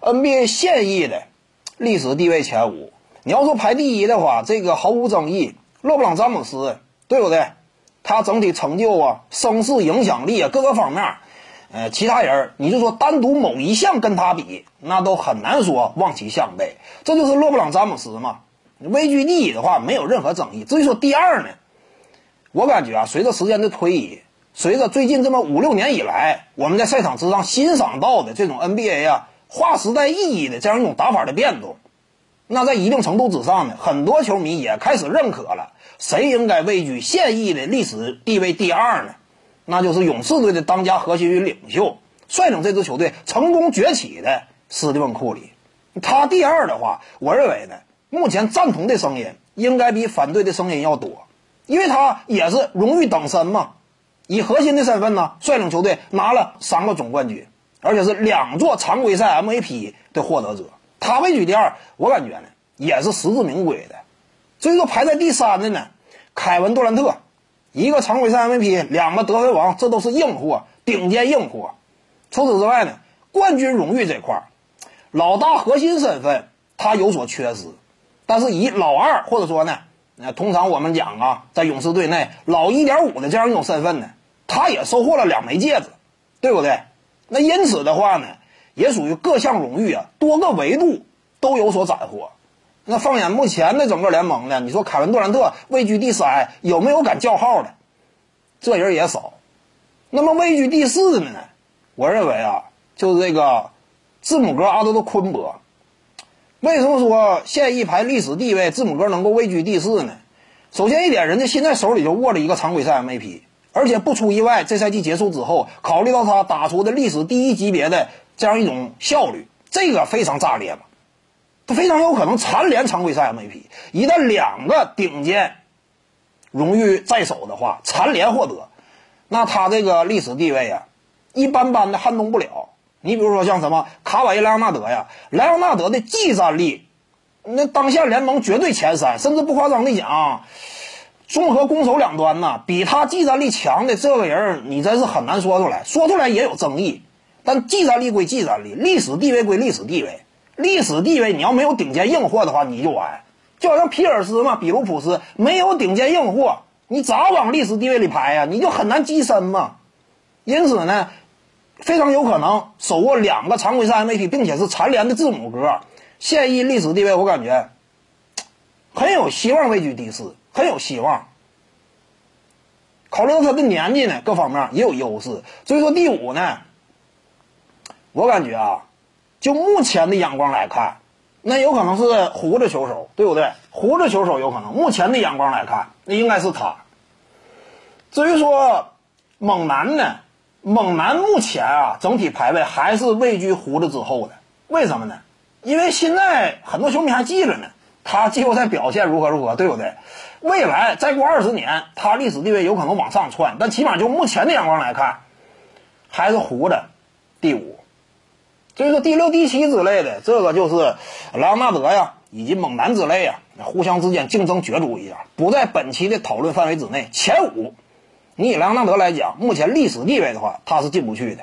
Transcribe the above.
NBA 现役的历史地位前五。你要说排第一的话，这个毫无争议，勒布朗詹姆斯，对不对？他整体成就啊，声势影响力啊，各个方面，呃，其他人你就说单独某一项跟他比，那都很难说望其项背。这就是勒布朗詹姆斯嘛。位居第一的话，没有任何争议。至于说第二呢，我感觉啊，随着时间的推移，随着最近这么五六年以来，我们在赛场之上欣赏到的这种 NBA 啊，划时代意义的这样一种打法的变动，那在一定程度之上呢，很多球迷也开始认可了，谁应该位居现役的历史地位第二呢？那就是勇士队的当家核心与领袖，率领这支球队成功崛起的斯蒂芬库里。他第二的话，我认为呢，目前赞同的声音应该比反对的声音要多。因为他也是荣誉等身嘛，以核心的身份呢，率领球队拿了三个总冠军，而且是两座常规赛 MVP 的获得者。他位居第二，我感觉呢也是实至名归的。所以说排在第三的呢，凯文杜兰特，一个常规赛 MVP，两个得分王，这都是硬货，顶尖硬货。除此之外呢，冠军荣誉这块儿，老大核心身份他有所缺失，但是以老二或者说呢。那通常我们讲啊，在勇士队内老一点五的这样一种身份呢，他也收获了两枚戒指，对不对？那因此的话呢，也属于各项荣誉啊，多个维度都有所斩获。那放眼目前的整个联盟呢，你说凯文杜兰特位居第三，有没有敢叫号的？这人也少。那么位居第四的呢？我认为啊，就是这个字母哥阿德的昆博。为什么说现役排历史地位，字母哥能够位居第四呢？首先一点，人家现在手里就握着一个常规赛 MVP，而且不出意外，这赛季结束之后，考虑到他打出的历史第一级别的这样一种效率，这个非常炸裂嘛。他非常有可能蝉联常规赛 MVP。一旦两个顶尖荣誉在手的话，蝉联获得，那他这个历史地位啊，一般般的撼动不了。你比如说像什么卡瓦伊莱昂纳德呀，莱昂纳德的技战力，那当下联盟绝对前三，甚至不夸张的讲，综合攻守两端呢，比他技战力强的这个人，你真是很难说出来。说出来也有争议，但技战力归技战力，历史地位归历史地位。历史地位你要没有顶尖硬货的话，你就完。就好像皮尔斯嘛，比卢普斯没有顶尖硬货，你咋往历史地位里排呀？你就很难跻身嘛。因此呢。非常有可能手握两个常规赛 MVP，并且是蝉联的字母哥，现役历史地位，我感觉很有希望位居第四，很有希望。考虑到他的年纪呢，各方面也有优势，所以说第五呢，我感觉啊，就目前的眼光来看，那有可能是胡子球手，对不对？胡子球手有可能，目前的眼光来看，那应该是他。至于说猛男呢？猛男目前啊，整体排位还是位居胡子之后的。为什么呢？因为现在很多球迷还记着呢，他季后赛表现如何如何，对不对？未来再过二十年，他历史地位有可能往上窜，但起码就目前的眼光来看，还是胡的第五。所以说第六、第七之类的，这个就是莱昂纳德呀，以及猛男之类呀，互相之间竞争角逐一下，不在本期的讨论范围之内。前五。你以莱昂纳德来讲，目前历史地位的话，他是进不去的。